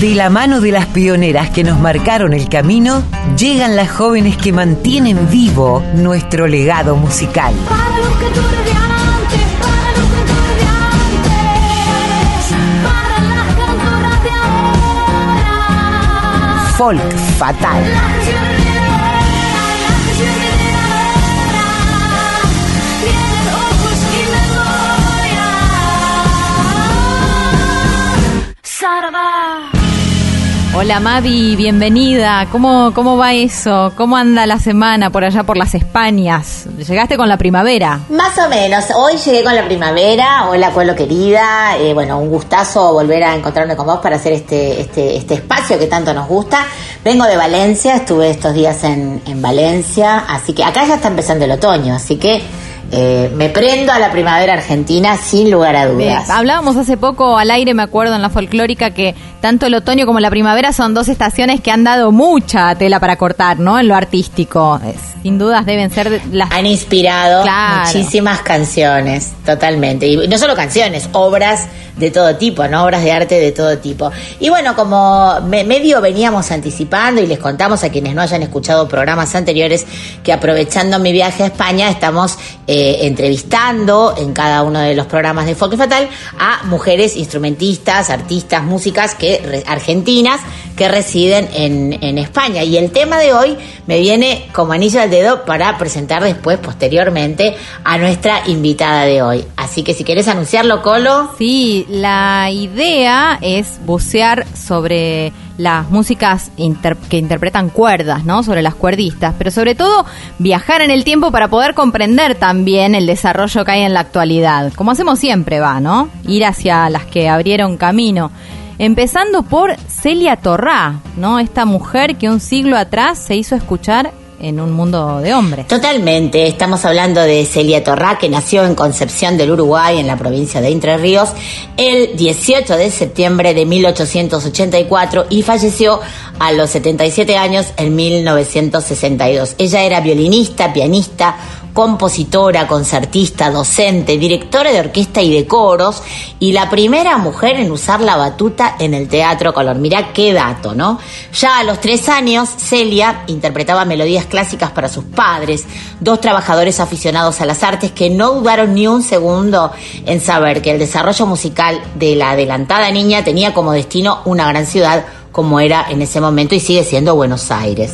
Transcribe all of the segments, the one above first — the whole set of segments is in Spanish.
De la mano de las pioneras que nos marcaron el camino, llegan las jóvenes que mantienen vivo nuestro legado musical. Para los cantores de antes, para los cantores de antes, para las cantoras de ahora. Folk Fatal. La Hola Mavi, bienvenida. ¿Cómo, ¿Cómo va eso? ¿Cómo anda la semana por allá por las Españas? Llegaste con la primavera. Más o menos, hoy llegué con la primavera, hola Cuelo querida, eh, bueno, un gustazo volver a encontrarme con vos para hacer este, este, este espacio que tanto nos gusta. Vengo de Valencia, estuve estos días en, en Valencia, así que acá ya está empezando el otoño, así que eh, me prendo a la primavera argentina sin lugar a dudas. hablábamos hace poco al aire, me acuerdo, en la folclórica, que tanto el otoño como la primavera son dos estaciones que han dado mucha tela para cortar, ¿no? En lo artístico. Sin dudas deben ser las... Han inspirado Claro. muchísimas canciones, totalmente. Y no solo canciones, obras de todo tipo, ¿no? Obras de arte de todo tipo. Y bueno, como me- medio veníamos anticipando y les contamos a quienes no hayan escuchado programas anteriores que aprovechando mi viaje a España estamos eh, entrevistando en cada uno de los programas de Folk Fatal a mujeres instrumentistas, artistas, músicas que argentinas que residen en, en España. Y el tema de hoy me viene como anillo al dedo para presentar después, posteriormente, a nuestra invitada de hoy. Así que si querés anunciarlo, Colo. Sí, la idea es bucear sobre las músicas inter- que interpretan cuerdas, ¿no? Sobre las cuerdistas, pero sobre todo viajar en el tiempo para poder comprender también el desarrollo que hay en la actualidad. Como hacemos siempre, va, ¿no? Ir hacia las que abrieron camino. Empezando por Celia Torrá, ¿no? Esta mujer que un siglo atrás se hizo escuchar en un mundo de hombres. Totalmente, estamos hablando de Celia Torrá, que nació en Concepción del Uruguay, en la provincia de Entre Ríos, el 18 de septiembre de 1884 y falleció a los 77 años en 1962. Ella era violinista, pianista, compositora, concertista, docente, directora de orquesta y de coros y la primera mujer en usar la batuta en el Teatro Color. Mirá qué dato, ¿no? Ya a los tres años, Celia interpretaba melodías clásicas para sus padres, dos trabajadores aficionados a las artes que no dudaron ni un segundo en saber que el desarrollo musical de la adelantada niña tenía como destino una gran ciudad como era en ese momento y sigue siendo Buenos Aires.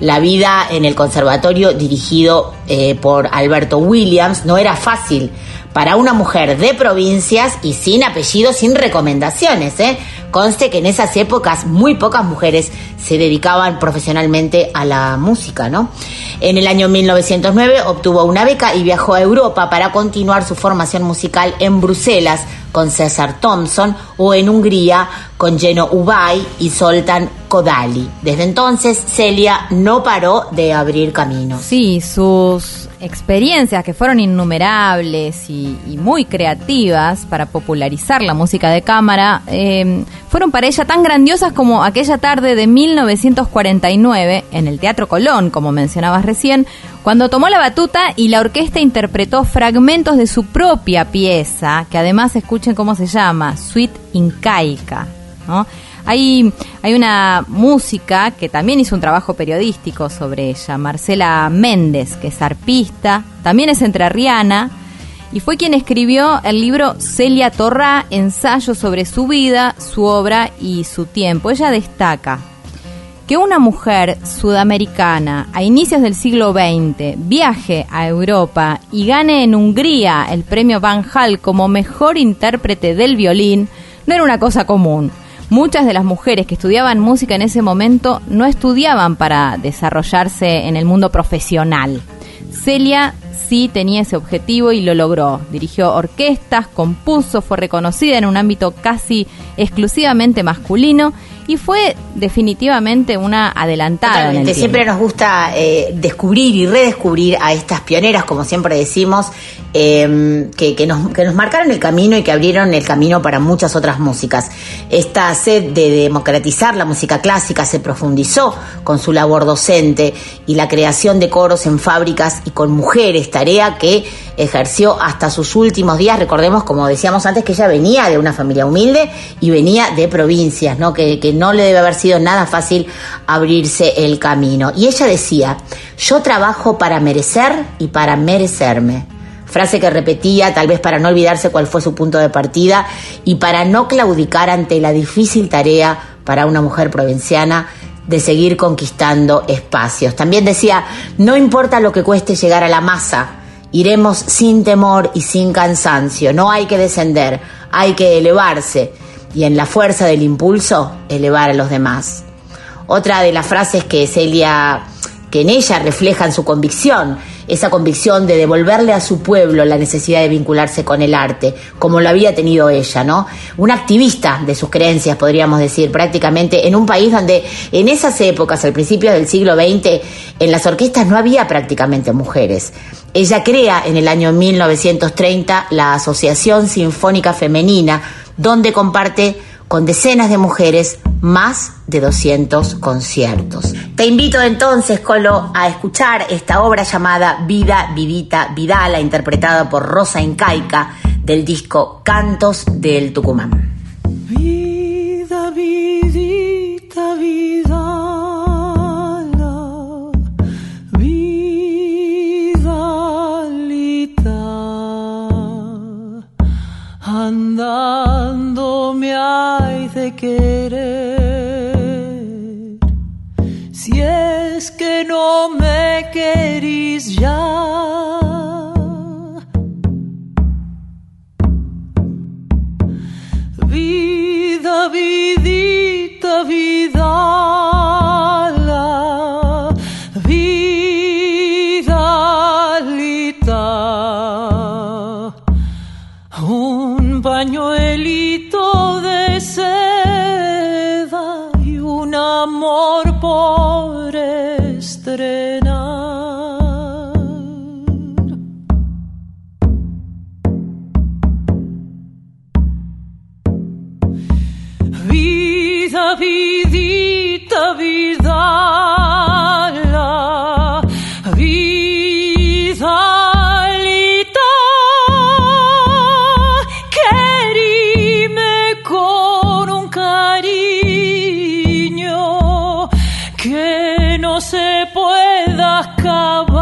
La vida en el conservatorio dirigido eh, por Alberto Williams no era fácil para una mujer de provincias y sin apellido, sin recomendaciones. ¿eh? Conste que en esas épocas muy pocas mujeres se dedicaban profesionalmente a la música, ¿no? En el año 1909 obtuvo una beca y viajó a Europa para continuar su formación musical en Bruselas con César Thompson o en Hungría con Geno Ubay y Soltan Kodali. Desde entonces Celia no paró de abrir caminos. Sí, sus experiencias que fueron innumerables y, muy creativas para popularizar la música de cámara eh, fueron para ella tan grandiosas como aquella tarde de 1949 en el Teatro Colón, como mencionabas recién, cuando tomó la batuta y la orquesta interpretó fragmentos de su propia pieza, que además escuchen cómo se llama, Suite Incaica, ¿no? Hay, hay una música que también hizo un trabajo periodístico sobre ella, Marcela Méndez, que es arpista, también es entrerriana, y fue quien escribió el libro Celia Torrá, ensayo sobre su vida, su obra y su tiempo. Ella destaca que una mujer sudamericana a inicios del siglo XX viaje a Europa y gane en Hungría el premio Van Hal como mejor intérprete del violín no era una cosa común. Muchas de las mujeres que estudiaban música en ese momento no estudiaban para desarrollarse en el mundo profesional. Celia sí tenía ese objetivo y lo logró. Dirigió orquestas, compuso, fue reconocida en un ámbito casi exclusivamente masculino y fue definitivamente una adelantada. en el. Siempre nos gusta eh, descubrir y redescubrir a estas pioneras, como siempre decimos, eh, que, que nos, que nos marcaron el camino y que abrieron el camino para muchas otras músicas. Esta sed de democratizar la música clásica se profundizó con su labor docente y la creación de coros en fábricas y con mujeres, tarea que ejerció hasta sus últimos días. Recordemos, como decíamos antes, que ella venía de una familia humilde y venía de provincias, ¿no? Que, que no le debe haber sido nada fácil abrirse el camino. Y ella decía, yo trabajo para merecer y para merecerme frase que repetía tal vez para no olvidarse cuál fue su punto de partida y para no claudicar ante la difícil tarea para una mujer provinciana de seguir conquistando espacios. También decía, no importa lo que cueste llegar a la masa, iremos sin temor y sin cansancio, no hay que descender, hay que elevarse y en la fuerza del impulso elevar a los demás. Otra de las frases que Celia que en ella reflejan su convicción, esa convicción de devolverle a su pueblo la necesidad de vincularse con el arte, como lo había tenido ella, ¿no? Una activista de sus creencias, podríamos decir, prácticamente en un país donde en esas épocas, al principio del siglo XX, en las orquestas no había prácticamente mujeres. Ella crea en el año 1930 la Asociación Sinfónica Femenina, donde comparte con decenas de mujeres más de 200 conciertos. Te invito entonces, Colo, a escuchar esta obra llamada Vida, Vidita, Vidala, interpretada por Rosa Incaica del disco Cantos del Tucumán. Vida, vidita, vidala, vidalita, andando me hay de querer, si es que no me querís ya. Por estrenar. No se pueda acabar.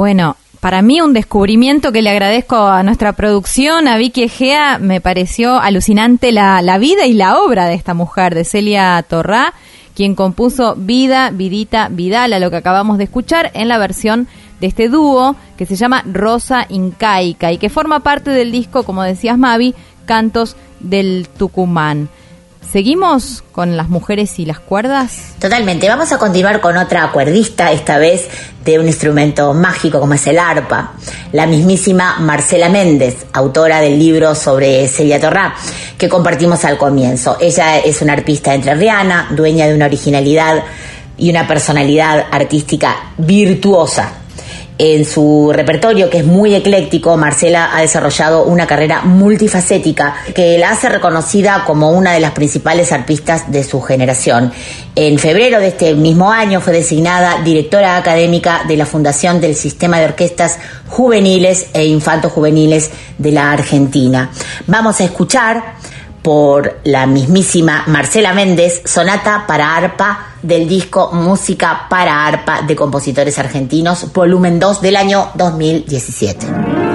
Bueno, para mí un descubrimiento que le agradezco a nuestra producción, a Vicky Egea, me pareció alucinante la, la vida y la obra de esta mujer, de Celia Torrá, quien compuso Vida, Vidita, Vidala, lo que acabamos de escuchar en la versión de este dúo que se llama Rosa Incaica y que forma parte del disco, como decías Mavi, Cantos del Tucumán. ¿Seguimos con las mujeres y las cuerdas? Totalmente. Vamos a continuar con otra cuerdista, esta vez de un instrumento mágico como es el arpa. La mismísima Marcela Méndez, autora del libro sobre Celia Torrá, que compartimos al comienzo. Ella es una arpista entrerriana, dueña de una originalidad y una personalidad artística virtuosa. En su repertorio, que es muy ecléctico, Marcela ha desarrollado una carrera multifacética que la hace reconocida como una de las principales arpistas de su generación. En febrero de este mismo año fue designada directora académica de la Fundación del Sistema de Orquestas Juveniles e Infantos Juveniles de la Argentina. Vamos a escuchar por la mismísima Marcela Méndez, Sonata para arpa del disco Música para arpa de compositores argentinos, volumen 2 del año 2017.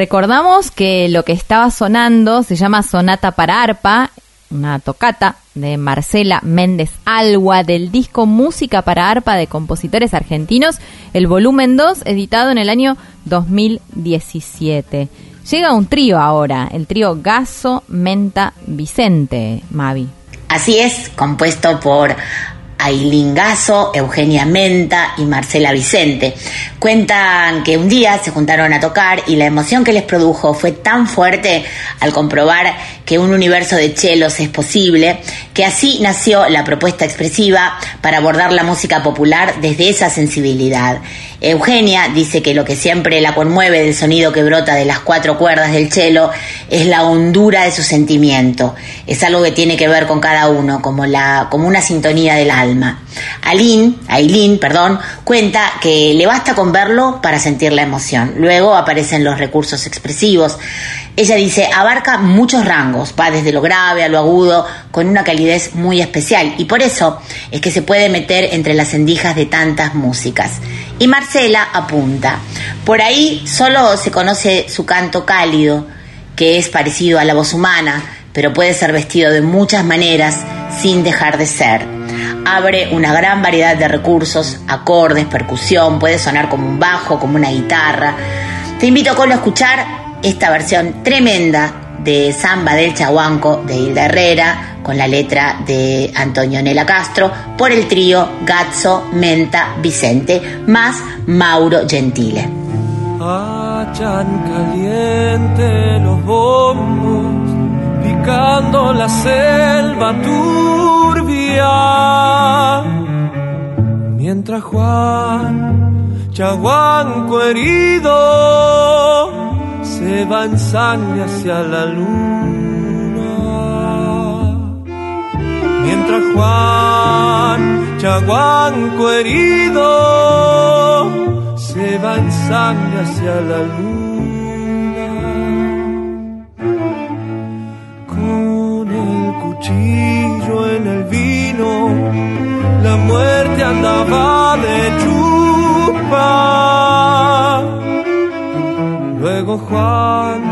Recordamos que lo que estaba sonando se llama Sonata para arpa, una tocata de Marcela Méndez Algua del disco Música para arpa de compositores argentinos, el volumen 2, editado en el año 2017. Llega un trío ahora, el trío Gaso Menta Vicente, Mavi. Así es, compuesto por Ailín Gaso, Eugenia Menta y Marcela Vicente. Cuentan que un día se juntaron a tocar y la emoción que les produjo fue tan fuerte al comprobar que un universo de chelos es posible, que así nació la propuesta expresiva para abordar la música popular desde esa sensibilidad. Eugenia dice que lo que siempre la conmueve del sonido que brota de las cuatro cuerdas del cello es la hondura de su sentimiento. Es algo que tiene que ver con cada uno, como, la, como una sintonía del alma. Aline, Aileen, perdón, cuenta que le basta con verlo para sentir la emoción. Luego aparecen los recursos expresivos. Ella dice, abarca muchos rangos, va desde lo grave a lo agudo, con una calidez muy especial. Y por eso es que se puede meter entre las endijas de tantas músicas. Y Marcela apunta, por ahí solo se conoce su canto cálido, que es parecido a la voz humana, pero puede ser vestido de muchas maneras sin dejar de ser. Abre una gran variedad de recursos, acordes, percusión, puede sonar como un bajo, como una guitarra. Te invito, Colo, a escuchar esta versión tremenda de Samba del Chahuanco de Hilda Herrera con la letra de Antonio Nela Castro por el trío Gazzo, Menta, Vicente más Mauro Gentile. Hachan caliente los bombos, picando la selva turbia. Mientras Juan, Chaguanco herido, se va en sangre hacia la luna. Mientras Juan, Chaguanco herido, se va en sangre hacia la luna. Con el cuchillo en el vino, la muerte andaba de chupa. Luego Juan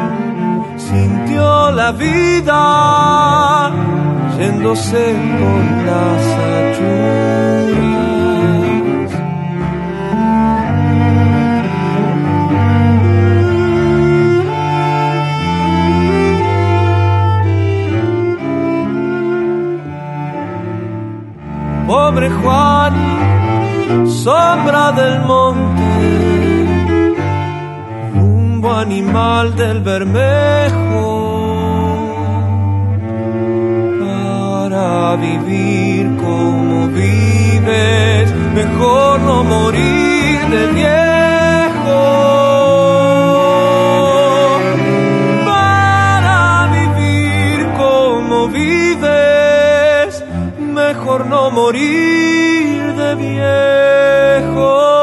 sintió la vida yéndose por las achuras. Pobre Juan, sombra del monte animal del Bermejo para vivir como vives, mejor no morir de viejo. Para vivir como vives, mejor no morir de viejo.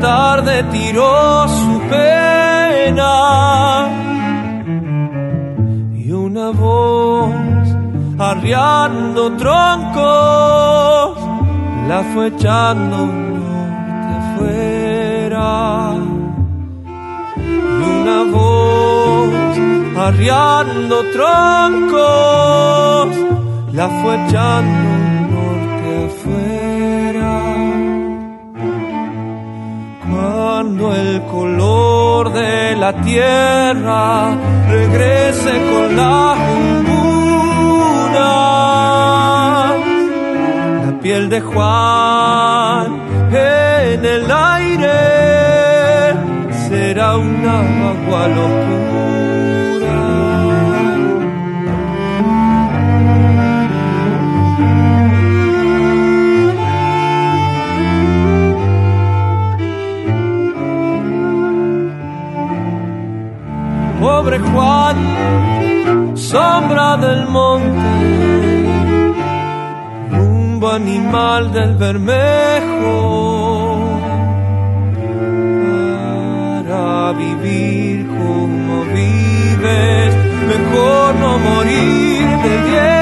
Tarde tiró su pena. Y una voz arriando troncos la fue echando norte afuera. Y una voz arriando troncos la fue echando El color de la tierra regrese con las humbunas, la piel de Juan en el aire será una agua locura. Juan, sombra del monte, rumbo animal del Bermejo, para vivir como vives, mejor no morir de viejo.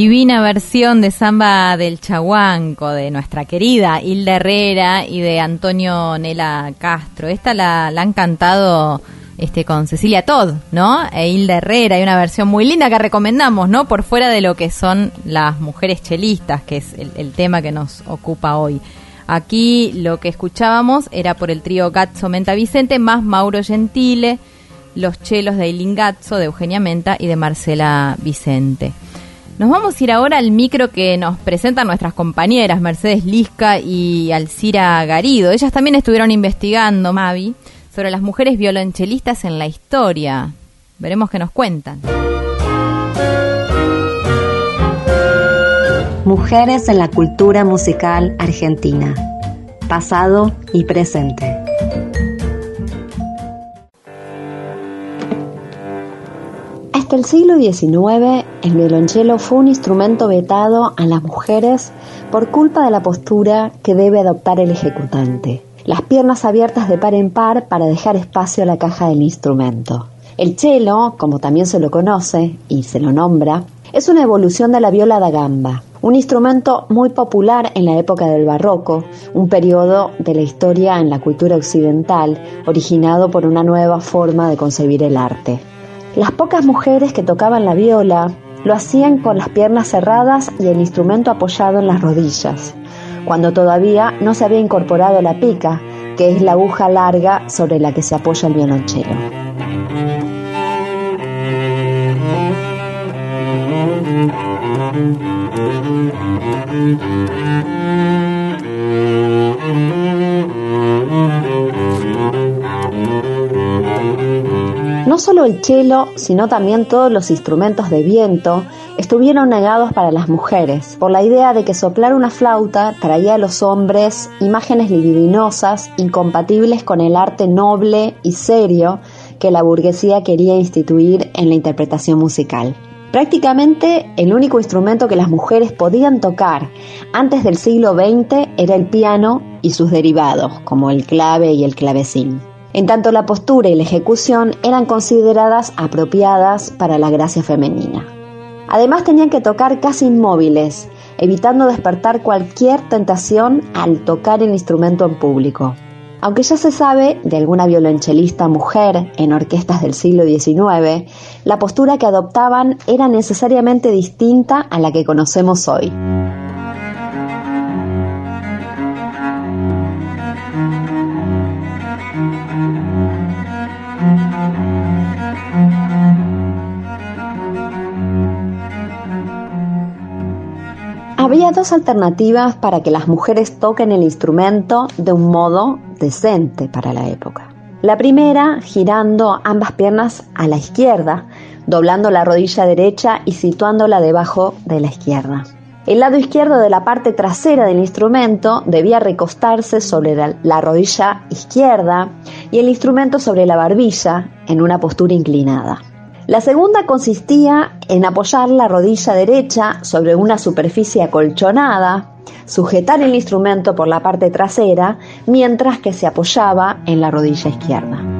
Divina versión de Samba del Chahuanco de nuestra querida Hilda Herrera y de Antonio Nela Castro. Esta la, la han cantado este con Cecilia Todd, ¿no? E Hilda Herrera. Hay una versión muy linda que recomendamos, ¿no? Por fuera de lo que son las mujeres chelistas, que es el, el tema que nos ocupa hoy. Aquí lo que escuchábamos era por el trío Gazzo Menta Vicente más Mauro Gentile, los chelos de Eileen Gazzo, de Eugenia Menta y de Marcela Vicente. Nos vamos a ir ahora al micro que nos presentan nuestras compañeras Mercedes Lisca y Alcira Garido. Ellas también estuvieron investigando, Mavi, sobre las mujeres violonchelistas en la historia. Veremos qué nos cuentan. Mujeres en la cultura musical argentina. Pasado y presente. Hasta el siglo XIX, el violonchelo fue un instrumento vetado a las mujeres por culpa de la postura que debe adoptar el ejecutante. Las piernas abiertas de par en par para dejar espacio a la caja del instrumento. El cello, como también se lo conoce y se lo nombra, es una evolución de la viola da gamba, un instrumento muy popular en la época del barroco, un periodo de la historia en la cultura occidental originado por una nueva forma de concebir el arte. Las pocas mujeres que tocaban la viola lo hacían con las piernas cerradas y el instrumento apoyado en las rodillas, cuando todavía no se había incorporado la pica, que es la aguja larga sobre la que se apoya el violonchelo. No solo el cello, sino también todos los instrumentos de viento estuvieron negados para las mujeres, por la idea de que soplar una flauta traía a los hombres imágenes libidinosas incompatibles con el arte noble y serio que la burguesía quería instituir en la interpretación musical. Prácticamente el único instrumento que las mujeres podían tocar antes del siglo XX era el piano y sus derivados, como el clave y el clavecín. En tanto la postura y la ejecución eran consideradas apropiadas para la gracia femenina. Además tenían que tocar casi inmóviles, evitando despertar cualquier tentación al tocar el instrumento en público. Aunque ya se sabe de alguna violonchelista mujer en orquestas del siglo XIX, la postura que adoptaban era necesariamente distinta a la que conocemos hoy. Dos alternativas para que las mujeres toquen el instrumento de un modo decente para la época. La primera, girando ambas piernas a la izquierda, doblando la rodilla derecha y situándola debajo de la izquierda. El lado izquierdo de la parte trasera del instrumento debía recostarse sobre la rodilla izquierda y el instrumento sobre la barbilla en una postura inclinada. La segunda consistía en apoyar la rodilla derecha sobre una superficie acolchonada, sujetar el instrumento por la parte trasera mientras que se apoyaba en la rodilla izquierda.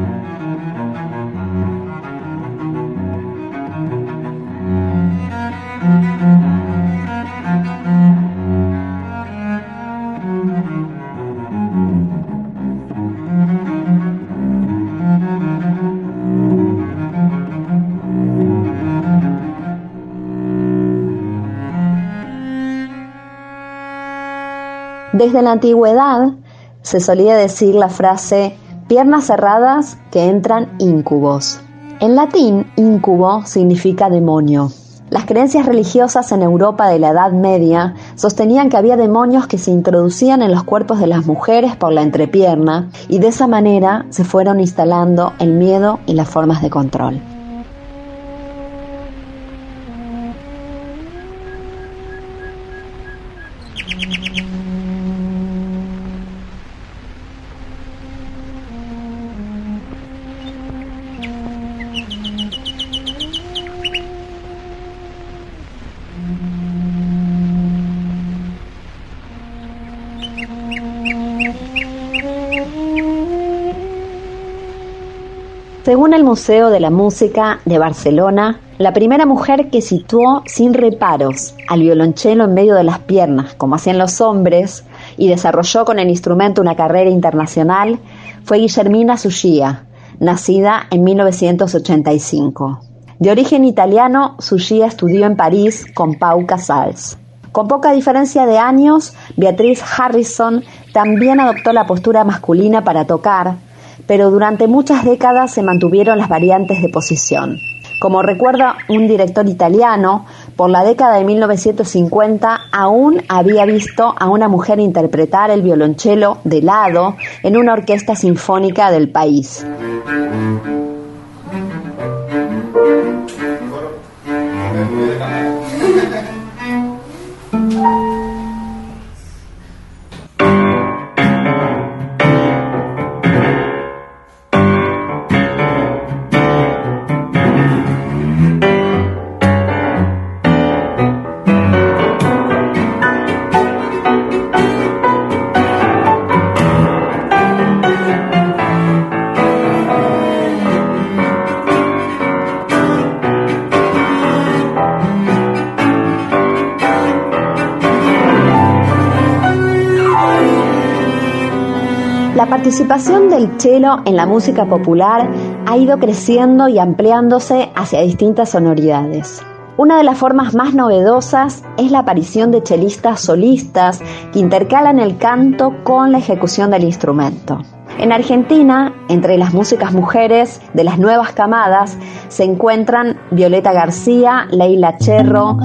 Desde la antigüedad se solía decir la frase piernas cerradas que entran íncubos. En latín, incubo significa demonio. Las creencias religiosas en Europa de la Edad Media sostenían que había demonios que se introducían en los cuerpos de las mujeres por la entrepierna y de esa manera se fueron instalando el miedo y las formas de control. Según el Museo de la Música de Barcelona, la primera mujer que situó sin reparos al violonchelo en medio de las piernas, como hacían los hombres, y desarrolló con el instrumento una carrera internacional, fue Guillermina Sugia, nacida en 1985. De origen italiano, Sugia estudió en París con Pau Casals. Con poca diferencia de años, Beatriz Harrison también adoptó la postura masculina para tocar, pero durante muchas décadas se mantuvieron las variantes de posición. Como recuerda un director italiano, por la década de 1950 aún había visto a una mujer interpretar el violonchelo de lado en una orquesta sinfónica del país. Participación del cello en la música popular ha ido creciendo y ampliándose hacia distintas sonoridades. Una de las formas más novedosas es la aparición de chelistas solistas que intercalan el canto con la ejecución del instrumento. En Argentina, entre las músicas mujeres de las nuevas camadas, se encuentran Violeta García, Leila Cherro,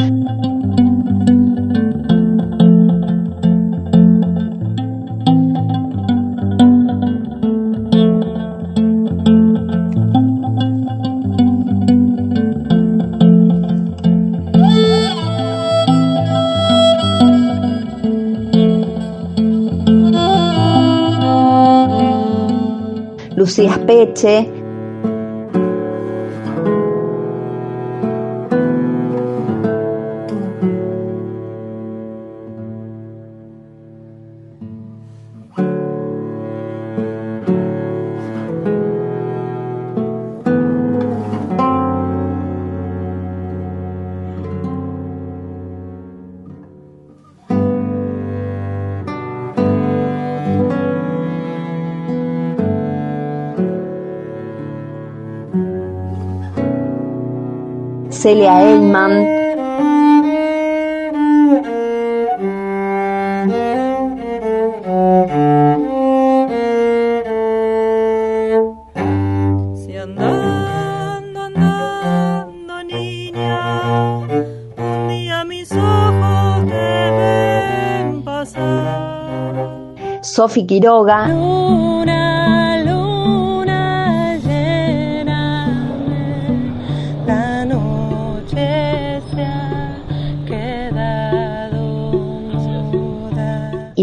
Lucía Peche, ven pasar. Sofi Quiroga,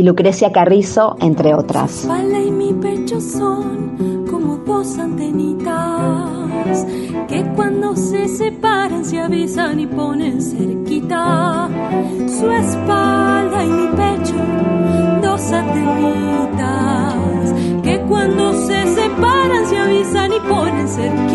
Lucrecia Carrizo, entre otras. y mi pecho son como dos antenitas que cuando se separan se avisan y ponen cerquita. Su espalda y mi pecho, dos antenitas que cuando se separan se avisan y ponen cerquita.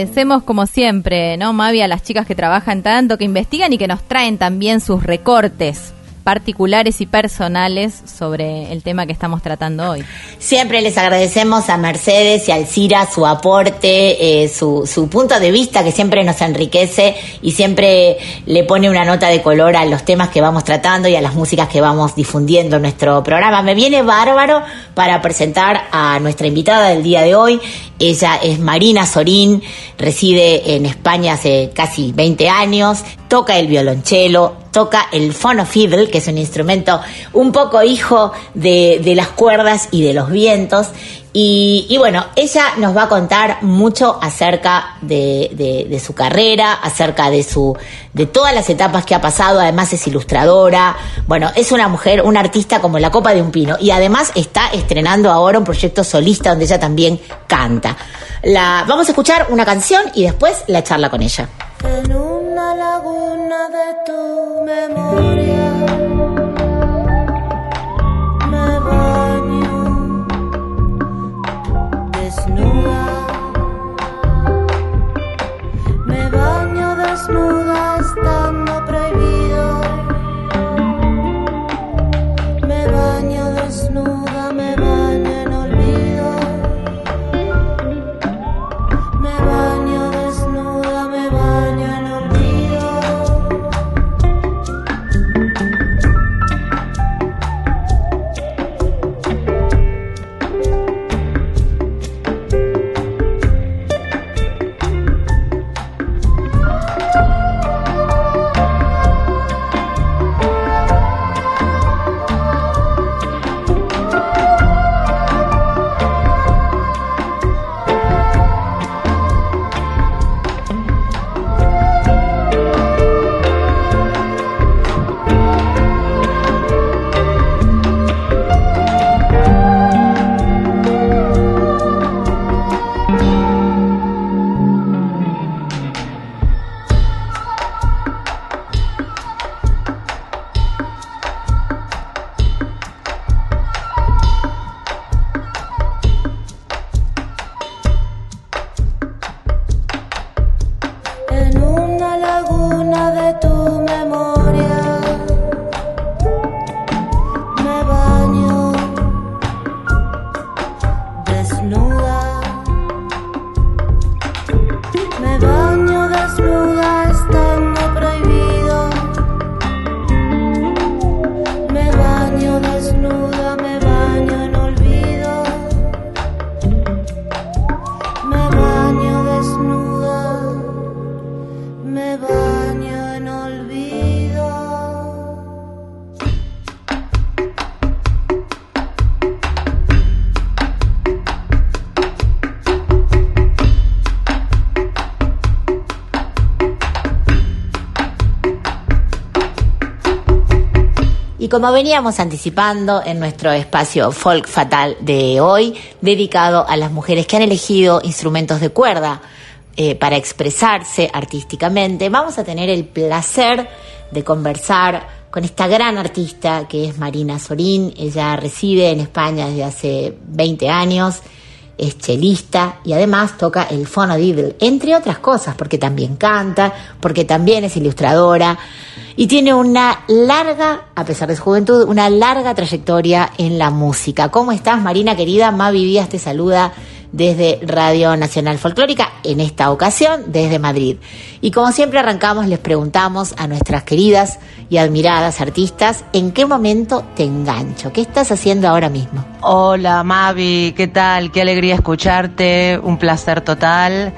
Agradecemos como siempre, ¿no, Mavi, a las chicas que trabajan tanto, que investigan y que nos traen también sus recortes particulares y personales sobre el tema que estamos tratando hoy. Siempre les agradecemos a Mercedes y a Alcira su aporte, eh, su, su punto de vista que siempre nos enriquece y siempre le pone una nota de color a los temas que vamos tratando y a las músicas que vamos difundiendo en nuestro programa. Me viene bárbaro para presentar a nuestra invitada del día de hoy. Ella es Marina Sorín, reside en España hace casi 20 años, toca el violonchelo, toca el fonofiddle, que es un instrumento un poco hijo de, de las cuerdas y de los vientos. Y, bueno, ella nos va a contar mucho acerca de, de, de, su carrera, acerca de su, de todas las etapas que ha pasado. Además es ilustradora. Bueno, es una mujer, una artista como la copa de un pino. Y además está estrenando ahora un proyecto solista donde ella también canta. La, vamos a escuchar una canción y después la charla con ella. Laguna de tu memoria. Me baño desnuda, me baño desnuda como veníamos anticipando en nuestro espacio folk fatal de hoy, dedicado a las mujeres que han elegido instrumentos de cuerda eh, para expresarse artísticamente, vamos a tener el placer de conversar con esta gran artista que es Marina Sorín. Ella reside en España desde hace 20 años, es chelista y además toca el fonodiddle, entre otras cosas, porque también canta, porque también es ilustradora y tiene una larga, a pesar de su juventud, una larga trayectoria en la música. ¿Cómo estás, Marina querida? Mavi Vías te saluda desde Radio Nacional Folclórica, en esta ocasión desde Madrid. Y como siempre arrancamos, les preguntamos a nuestras queridas y admiradas artistas, ¿en qué momento te engancho? ¿Qué estás haciendo ahora mismo? Hola Mavi, ¿qué tal? Qué alegría escucharte, un placer total.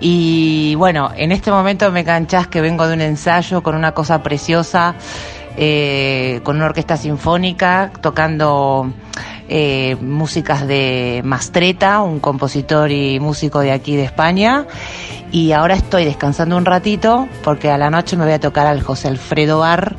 Y bueno, en este momento me enganchás que vengo de un ensayo con una cosa preciosa, eh, con una orquesta sinfónica, tocando eh, músicas de Mastreta, un compositor y músico de aquí de España. Y ahora estoy descansando un ratito porque a la noche me voy a tocar al José Alfredo Bar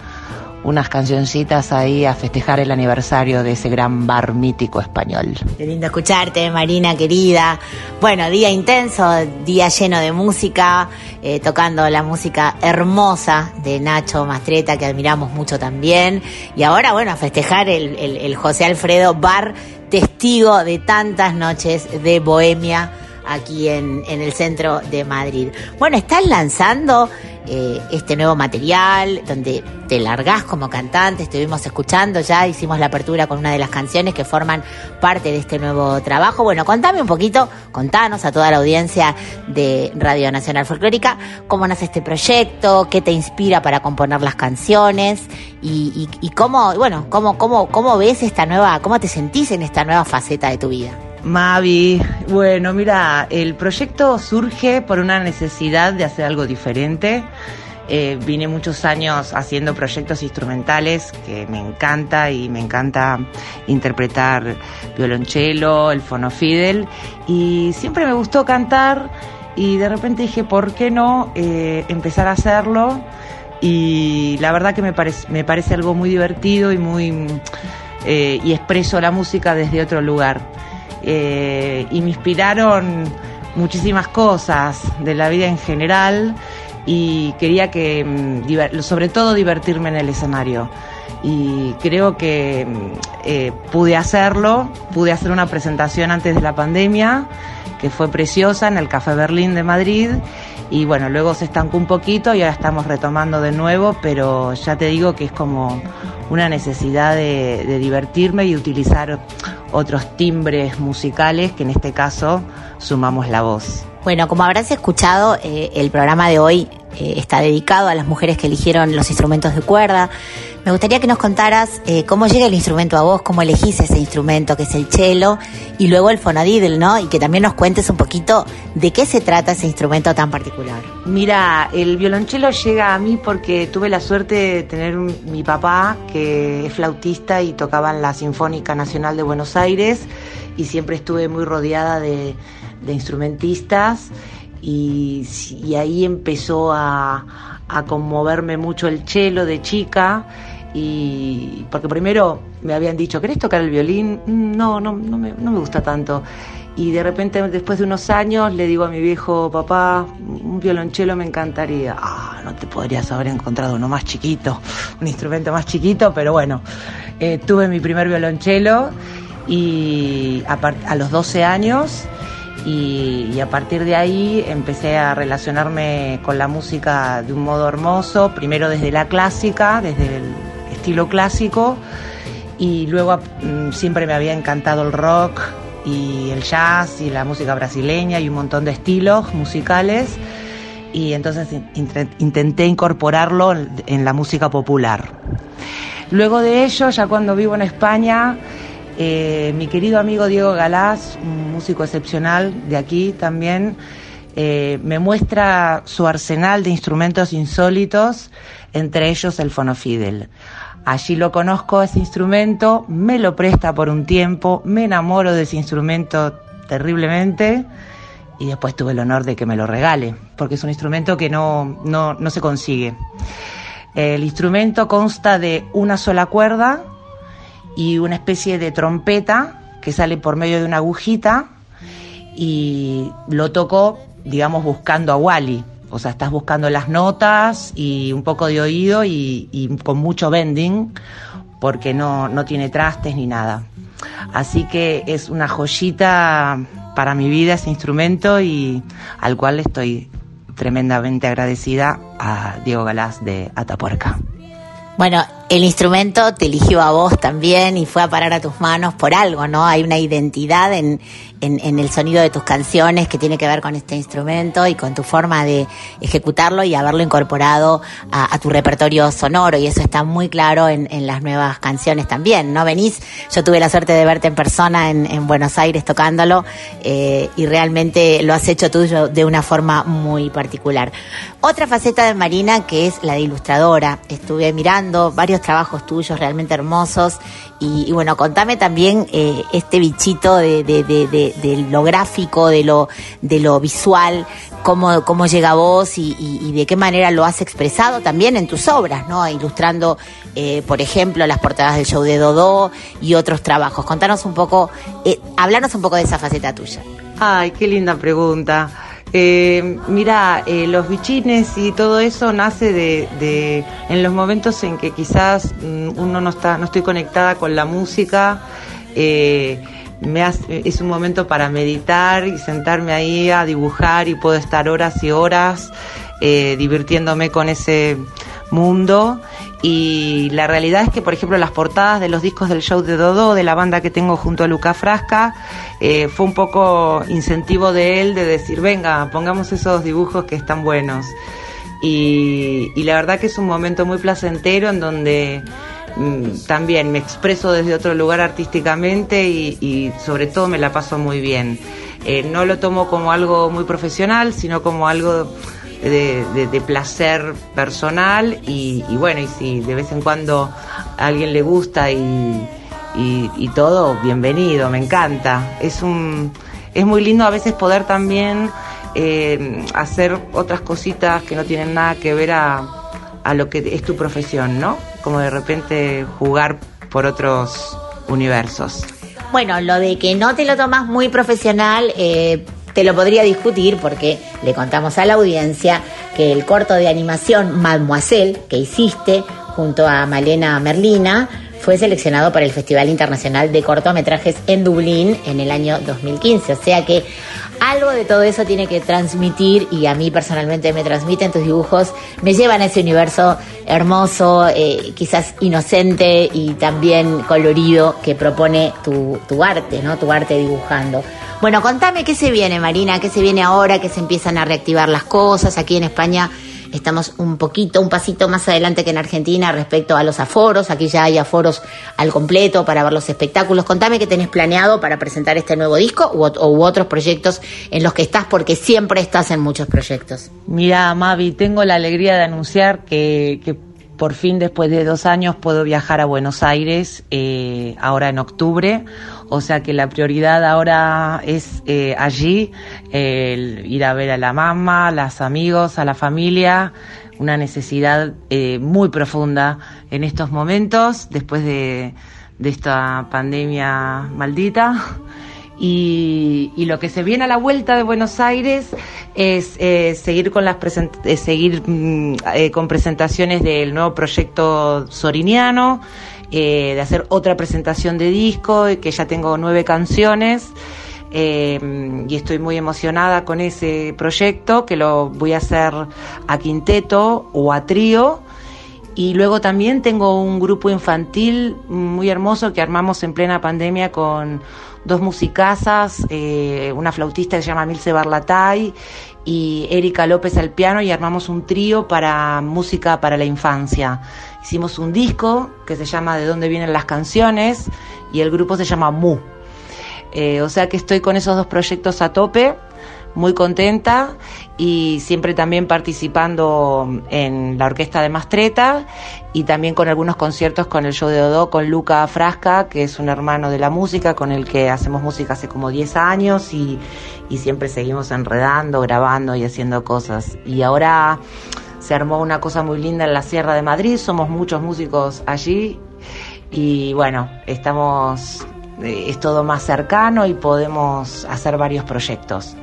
unas cancioncitas ahí a festejar el aniversario de ese gran bar mítico español. Qué lindo escucharte, Marina querida. Bueno, día intenso, día lleno de música, eh, tocando la música hermosa de Nacho Mastreta, que admiramos mucho también. Y ahora, bueno, a festejar el, el, el José Alfredo Bar, testigo de tantas noches de bohemia aquí en, el centro de Madrid. Bueno, estás lanzando eh, este nuevo material, donde te largás como cantante, estuvimos escuchando ya, hicimos la apertura con una de las canciones que forman parte de este nuevo trabajo. Bueno, contame un poquito, contanos a toda la audiencia de Radio Nacional Folclórica cómo nace este proyecto, qué te inspira para componer las canciones y, y, y cómo, bueno, cómo, cómo, cómo ves esta nueva, cómo te sentís en esta nueva faceta de tu vida. Mavi, bueno, mira, el proyecto surge por una necesidad de hacer algo diferente. Eh, vine muchos años haciendo proyectos instrumentales que me encanta y me encanta interpretar violonchelo, el fonofidel y siempre me gustó cantar y de repente dije, ¿por qué no eh, empezar a hacerlo? Y la verdad que me parece, me parece algo muy divertido y muy eh, y expreso la música desde otro lugar eh, y me inspiraron muchísimas cosas de la vida en general y quería que, mm, sobre todo, divertirme en el escenario. Y creo que mm, eh, pude hacerlo, pude hacer una presentación antes de la pandemia, que fue preciosa en el Café Berlín de Madrid. Y bueno, luego se estancó un poquito y ahora estamos retomando de nuevo, pero ya te digo que es como una necesidad de divertirme y utilizar otros timbres musicales que en este caso sumamos la voz. Bueno, como habrás escuchado, eh, el programa de hoy eh, está dedicado a las mujeres que eligieron los instrumentos de cuerda. Me gustaría que nos contaras eh, cómo llega el instrumento a vos, cómo elegís ese instrumento que es el cello y luego el fonadiddle, ¿no? Y que también nos cuentes un poquito de qué se trata ese instrumento tan particular. Mira, el violonchelo llega a mí porque tuve la suerte de tener un- mi papá que es flautista y tocaba en la Sinfónica Nacional de Buenos Aires y siempre estuve muy rodeada de, de instrumentistas y, ahí empezó a, conmoverme mucho el cello de chica y porque primero me habían dicho, ¿querés tocar el violín? "Mm, No, no, no me, no me gusta tanto. Y de repente, después de unos años, le digo a mi viejo, papá, un violonchelo me encantaría. Ah, no te podrías haber encontrado uno más chiquito, un instrumento más chiquito, pero bueno, eh, tuve mi primer violonchelo y a los 12 años y, a partir de ahí empecé a relacionarme con la música de un modo hermoso, primero desde la clásica, desde el estilo clásico, y luego mm, siempre me había encantado el rock y el jazz y la música brasileña y un montón de estilos musicales, y entonces in- intenté incorporarlo en la música popular. Luego de ello, ya cuando vivo en España, eh, mi querido amigo Diego Galás, un músico excepcional de aquí también, eh, me muestra su arsenal de instrumentos insólitos, entre ellos el fonofidel. Allí lo conozco ese instrumento, me lo presta por un tiempo, me enamoro de ese instrumento terriblemente y después tuve el honor de que me lo regale, porque es un instrumento que no, no, no se consigue. El instrumento consta de una sola cuerda y una especie de trompeta que sale por medio de una agujita y lo toco, digamos, buscando a Wally. O sea, estás buscando las notas y un poco de oído y, con mucho bending porque no, no tiene trastes ni nada. Así que es una joyita para mi vida ese instrumento y al cual estoy tremendamente agradecida a Diego Galás de Atapuerca. Bueno, el instrumento te eligió a vos también y fue a parar a tus manos por algo, ¿no? Hay una identidad en, en, el sonido de tus canciones que tiene que ver con este instrumento y con tu forma de ejecutarlo y haberlo incorporado a, a tu repertorio sonoro y eso está muy claro en, en las nuevas canciones también, ¿no? Venís, yo tuve la suerte de verte en persona en, en Buenos Aires tocándolo eh, y realmente lo has hecho tuyo de una forma muy particular. Otra faceta de Marina que es la de ilustradora. Estuve mirando varios trabajos tuyos realmente hermosos y, bueno, contame también eh, este bichito de, de, de, de, lo gráfico, de lo, de lo visual, cómo, llega a vos y, de qué manera lo has expresado también en tus obras, ¿no? Ilustrando, eh, por ejemplo, las portadas del show de Dodó y otros trabajos. Contanos un poco, eh, hablanos un poco de esa faceta tuya. Ay, qué linda pregunta. Eh, mira, eh, los bichines y todo eso nace de, en los momentos en que quizás mm, uno no está, no estoy conectada con la música, eh, es un momento para meditar y sentarme ahí a dibujar y puedo estar horas y horas eh, divirtiéndome con ese mundo y la realidad es que por ejemplo las portadas de los discos del show de Dodo de la banda que tengo junto a Luca Frasca eh, fue un poco incentivo de él de decir venga pongamos esos dibujos que están buenos y, la verdad que es un momento muy placentero en donde mm, también me expreso desde otro lugar artísticamente y, y sobre todo me la paso muy bien. Eh, no lo tomo como algo muy profesional, sino como algo de, de- placer personal y, bueno, y si de vez en cuando a alguien le gusta y, y, y todo, bienvenido, me encanta. Es un es muy lindo a veces poder también eh, hacer otras cositas que no tienen nada que ver a, a lo que es tu profesión, ¿no? Como de repente jugar por otros universos. Bueno, lo de que no te lo tomas muy profesional, eh, te lo podría discutir porque le contamos a la audiencia que el corto de animación Mademoiselle que hiciste junto a Malena Merlina fue seleccionado para el Festival Internacional de Cortometrajes en Dublín en el año 2015. O sea que algo de todo eso tiene que transmitir y a mí personalmente me transmiten tus dibujos, me llevan a ese universo hermoso, eh, quizás inocente y también colorido que propone tu, tu arte, ¿no? Tu arte dibujando. Bueno, contame qué se viene, Marina, qué se viene ahora, que se empiezan a reactivar las cosas. Aquí en España estamos un poquito, un pasito más adelante que en Argentina respecto a los aforos. Aquí ya hay aforos al completo para ver los espectáculos. Contame qué tenés planeado para presentar este nuevo disco u, ot- u otros proyectos en los que estás, porque siempre estás en muchos proyectos. Mira, Mavi, tengo la alegría de anunciar que por fin, después de dos años, puedo viajar a Buenos Aires, eh, ahora en octubre. O sea que la prioridad ahora es eh, allí, el ir a ver a la mamá, a los amigos, a la familia. Una necesidad eh, muy profunda en estos momentos, después de, de esta pandemia maldita. Y, y lo que se viene a la vuelta de Buenos Aires es eh, seguir con las present- eh, seguir mm, eh, con presentaciones del nuevo proyecto Soriniano, eh, de hacer otra presentación de disco, que ya tengo nueve canciones. y estoy muy emocionada con ese proyecto que lo voy a hacer a quinteto o a trío y luego también tengo un grupo infantil muy hermoso que armamos en plena pandemia con dos musicazas, eh, una flautista que se llama Milce Barlatay y Erika López al piano y armamos un trío para música para la infancia. Hicimos un disco que se llama De dónde vienen las canciones y el grupo se llama Mu. Eh, o sea que estoy con esos dos proyectos a tope, muy contenta y siempre también participando en la orquesta de Mastreta y también con algunos conciertos con el show de Dodó con Luca Frasca, que es un hermano de la música con el que hacemos música hace como 10 años y, y siempre seguimos enredando, grabando y haciendo cosas. Y ahora se armó una cosa muy linda en la Sierra de Madrid, somos muchos músicos allí y bueno, estamos eh, es todo más cercano y podemos hacer varios proyectos.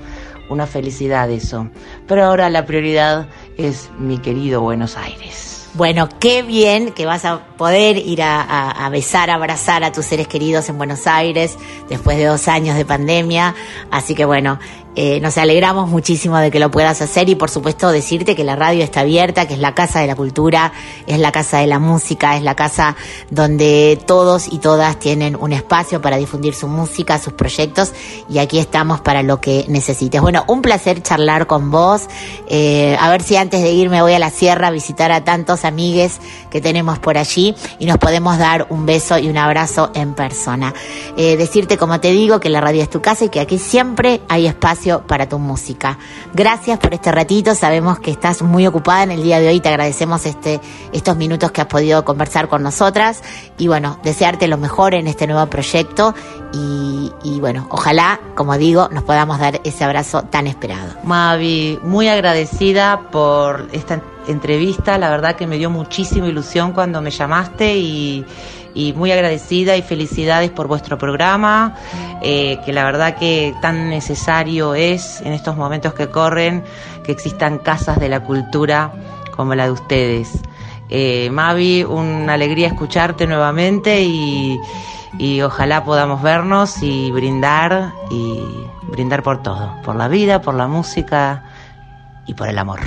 Una felicidad eso. Pero ahora la prioridad es mi querido Buenos Aires. Bueno, qué bien que vas a poder ir a, a- besar, abrazar a tus seres queridos en Buenos Aires después de dos años de pandemia. Así que bueno, eh, nos alegramos muchísimo de que lo puedas hacer y por supuesto decirte que la radio está abierta, que es la casa de la cultura, es la casa de la música, es la casa donde todos y todas tienen un espacio para difundir su música, sus proyectos y aquí estamos para lo que necesites. Bueno, un placer charlar con vos. Eh, a ver si antes de irme voy a la sierra a visitar a tantos amigues que tenemos por allí y nos podemos dar un beso y un abrazo en persona. Eh, decirte, como te digo, que la radio es tu casa y que aquí siempre hay espacio para tu música. Gracias por este ratito. Sabemos que estás muy ocupada en el día de hoy. Te agradecemos este, estos minutos que has podido conversar con nosotras y bueno, desearte lo mejor en este nuevo proyecto y, bueno, ojalá, como digo, nos podamos dar ese abrazo tan esperado. Mavi, muy agradecida por esta entrevista. La verdad que me dio muchísima ilusión cuando me llamaste y, y muy agradecida y felicidades por vuestro programa, eh, que la verdad que tan necesario es en estos momentos que corren que existan casas de la cultura como la de ustedes. Eh, Mavi, una alegría escucharte nuevamente y, y ojalá podamos vernos y brindar y brindar por todo, por la vida, por la música y por el amor.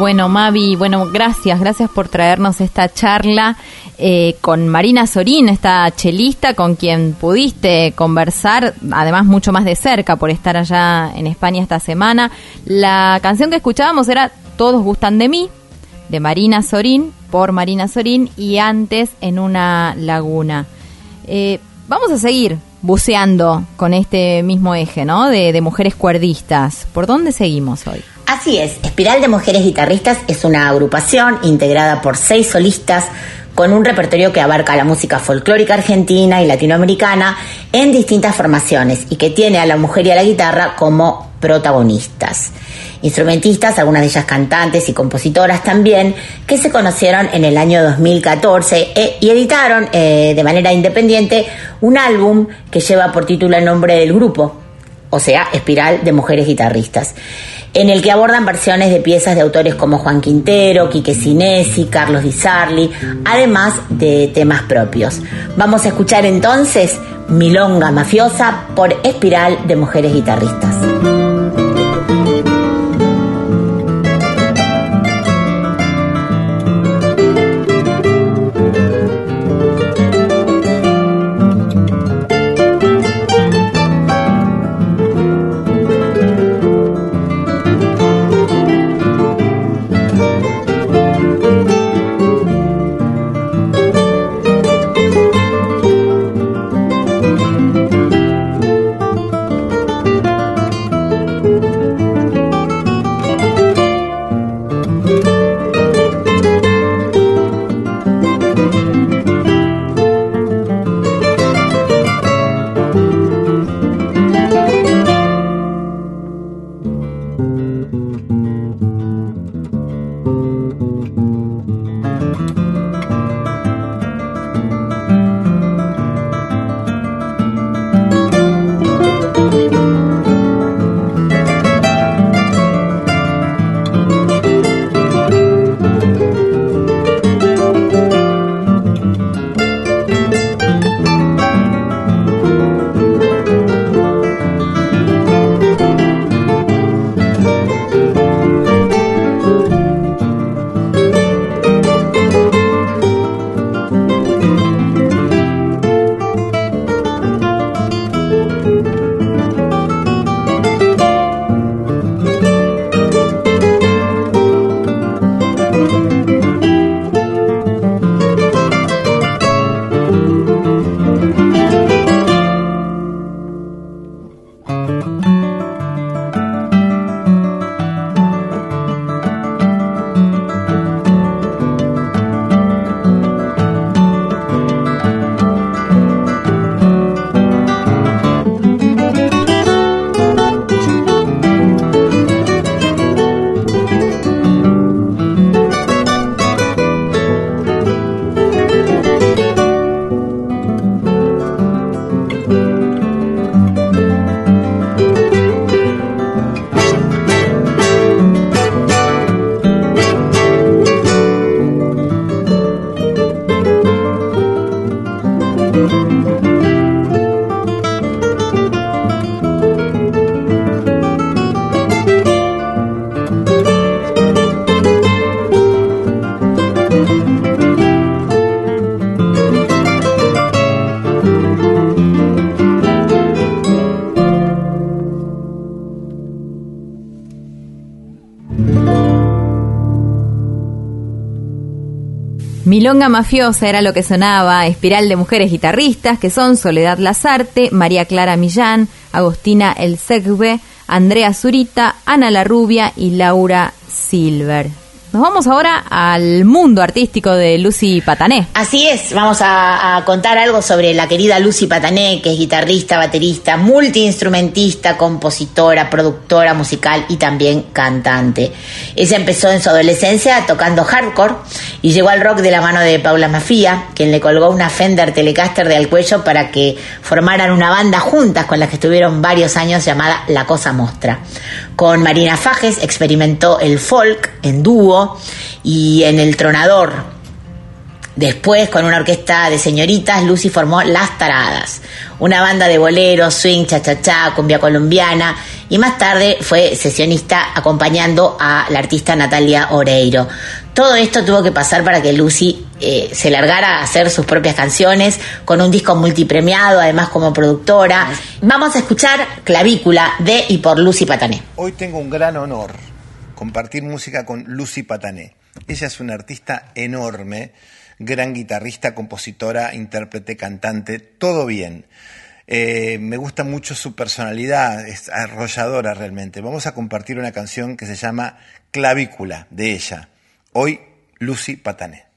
Bueno, Mavi. Bueno, gracias, gracias por traernos esta charla eh, con Marina Sorín, esta chelista con quien pudiste conversar, además mucho más de cerca por estar allá en España esta semana. La canción que escuchábamos era Todos gustan de mí, de Marina Sorín, por Marina Sorín, y antes en una laguna. Eh, vamos a seguir buceando con este mismo eje, ¿no? De, de mujeres cuerdistas. ¿Por dónde seguimos hoy? Así es, Espiral de Mujeres Guitarristas es una agrupación integrada por seis solistas con un repertorio que abarca la música folclórica argentina y latinoamericana en distintas formaciones y que tiene a la mujer y a la guitarra como protagonistas. Instrumentistas, algunas de ellas cantantes y compositoras también, que se conocieron en el año 2014 e- y editaron eh, de manera independiente un álbum que lleva por título el nombre del grupo, o sea, Espiral de Mujeres Guitarristas, en el que abordan versiones de piezas de autores como Juan Quintero, Quique Sinesi, Carlos Di Sarli, además de temas propios. Vamos a escuchar entonces Milonga Mafiosa por Espiral de Mujeres Guitarristas. Milonga Mafiosa era lo que sonaba, espiral de mujeres guitarristas, que son Soledad Lazarte, María Clara Millán, Agostina El Segbe, Andrea Zurita, Ana La Rubia y Laura Silver. Nos vamos ahora al mundo artístico de Lucy Patané. Así es, vamos a, contar algo sobre la querida Lucy Patané, que es guitarrista, baterista, multiinstrumentista, compositora, productora musical y también cantante. Ella empezó en su adolescencia tocando hardcore y llegó al rock de la mano de Paula Mafia, quien le colgó una Fender Telecaster del cuello para que formaran una banda juntas con la que estuvieron varios años llamada La Cosa Mostra. Con Marina Fajes experimentó el folk en dúo y en El Tronador. Después, con una orquesta de señoritas, Lucy formó Las Taradas, una banda de boleros, swing, cha-cha-cha, cumbia colombiana, y más tarde fue sesionista acompañando a la artista Natalia Oreiro. Todo esto tuvo que pasar para que Lucy eh, se largara a hacer sus propias canciones con un disco multipremiado, además como productora. Vamos a escuchar Clavícula de y por Lucy Patané. Hoy tengo un gran honor compartir música con Lucy Patané. Ella es una artista enorme, gran guitarrista, compositora, intérprete, cantante, todo bien. Eh, me gusta mucho su personalidad, es arrolladora realmente. Vamos a compartir una canción que se llama Clavícula de ella. Hoy, Lucy Patané.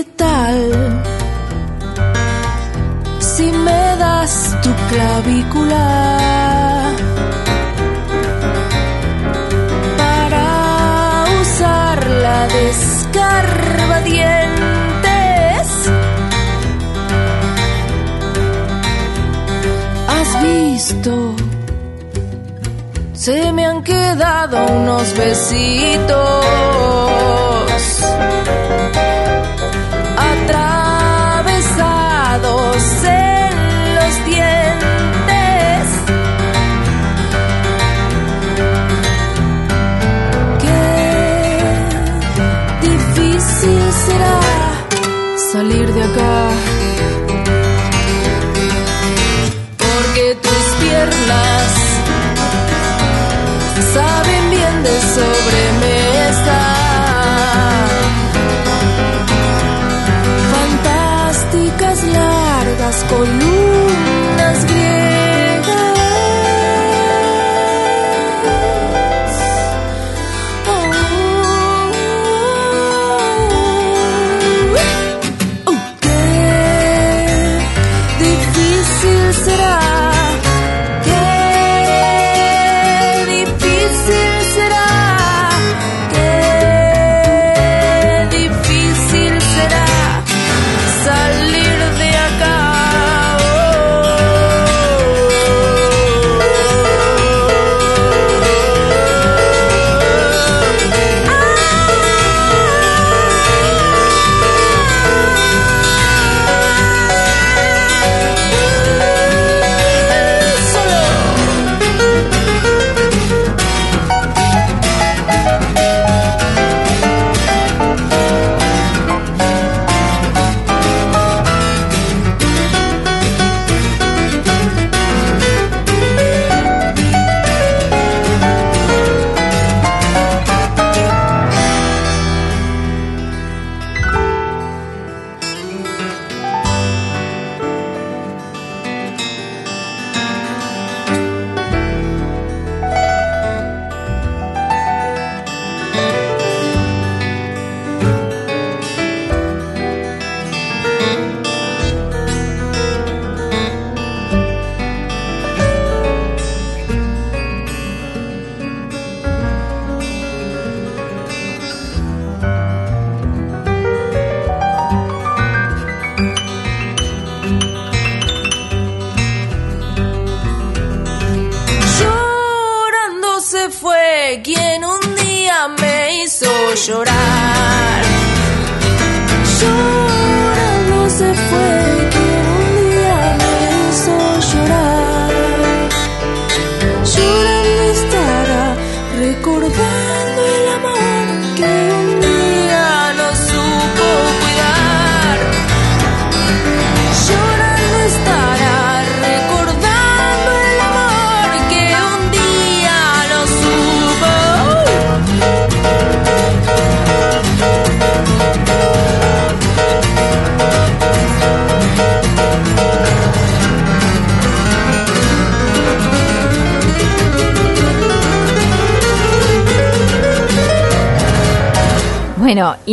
¿Y qué tal si me das tu clavícula? Para usarla de. ¿Has visto? Se me han quedado unos besitos salir de acá. Porque tus piernas saben bien de sobremesa. Fantásticas largas columnas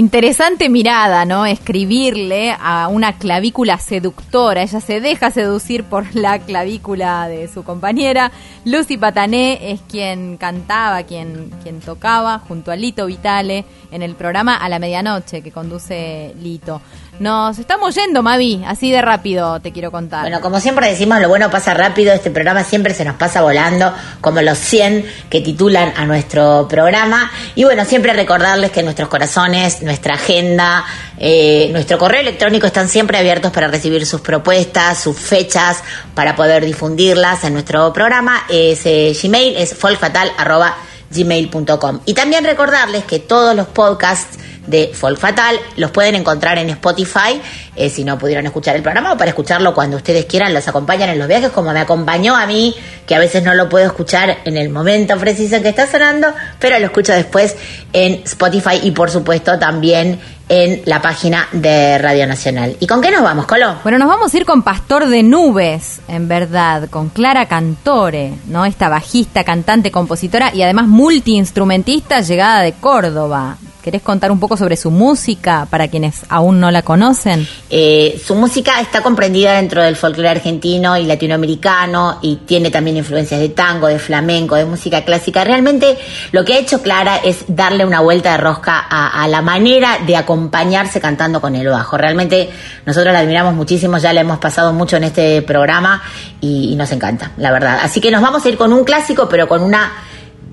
interesante mirada, ¿no? Escribirle a una clavícula seductora. Ella se deja seducir por la clavícula de su compañera. Lucy Patané es quien cantaba, quien, quien tocaba junto a Lito Vitale en el programa A la Medianoche que conduce Lito. Nos estamos yendo, Mavi, así de rápido te quiero contar. Bueno, como siempre decimos, lo bueno pasa rápido, este programa siempre se nos pasa volando, como los 100 que titulan a nuestro programa. Y bueno, siempre recordarles que nuestros corazones, nuestra agenda, eh, nuestro correo electrónico están siempre abiertos para recibir sus propuestas, sus fechas, para poder difundirlas en nuestro programa. Ese Gmail es folkfatal.gmail.com. Y también recordarles que todos los podcasts de Folk Fatal. Los pueden encontrar en Spotify eh, si no pudieron escuchar el programa o para escucharlo cuando ustedes quieran. Los acompañan en los viajes como me acompañó a mí, que a veces no lo puedo escuchar en el momento preciso en que está sonando, pero lo escucho después en Spotify y por supuesto también en la página de Radio Nacional. ¿Y con qué nos vamos, Colo? Bueno, nos vamos a ir con Pastor de Nubes, en verdad, con Clara Cantore, ¿no? Esta bajista, cantante, compositora y además multiinstrumentista llegada de Córdoba. ¿Querés contar un poco sobre su música para quienes aún no la conocen? Eh, su música está comprendida dentro del folclore argentino y latinoamericano y tiene también influencias de tango, de flamenco, de música clásica. Realmente lo que ha hecho Clara es darle una vuelta de rosca a, la manera de acompañarse cantando con el bajo. Realmente nosotros la admiramos muchísimo, ya la hemos pasado mucho en este programa y nos encanta, la verdad. Así que nos vamos a ir con un clásico, pero con una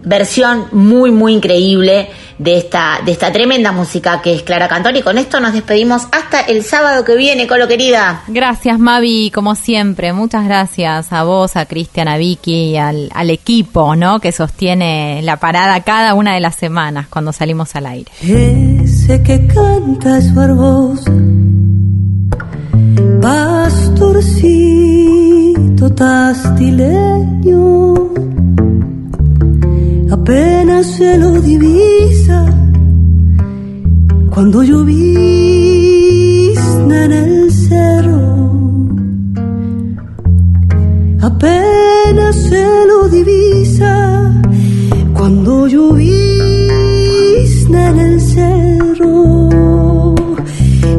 versión muy, muy increíble de esta, de esta tremenda música que es Clara Cantor. Y con esto nos despedimos hasta el sábado que viene, Colo querida. Gracias, Mavi, como siempre. Muchas gracias a vos, a Cristian, a Vicky y al, al equipo, ¿no? Que sostiene la parada cada una de las semanas cuando salimos al aire. Ese que canta es hermoso, pastorcito tastileño, apenas se lo divisa cuando llovizna en el cerro, apenas se lo divisa cuando llovizna en el cerro,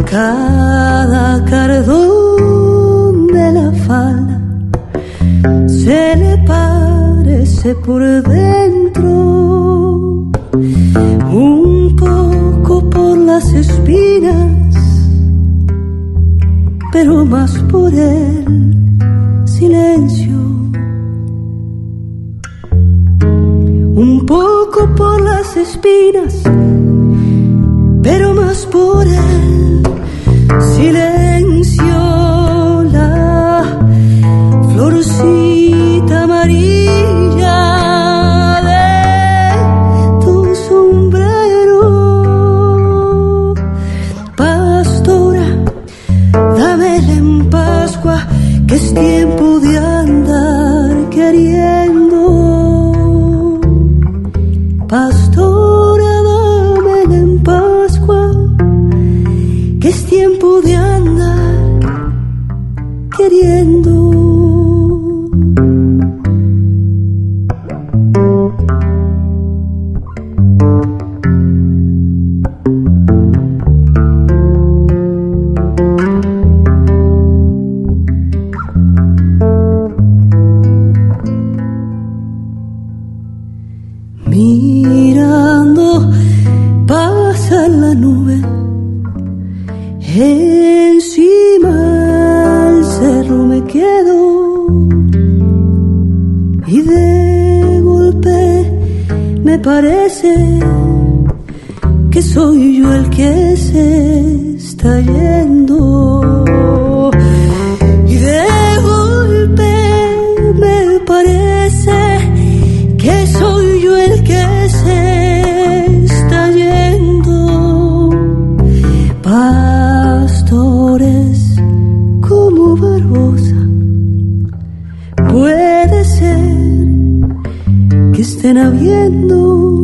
cada cardón de la falda se le parece por dentro pero más por el y de golpe me parece que soy yo el que se está yendo que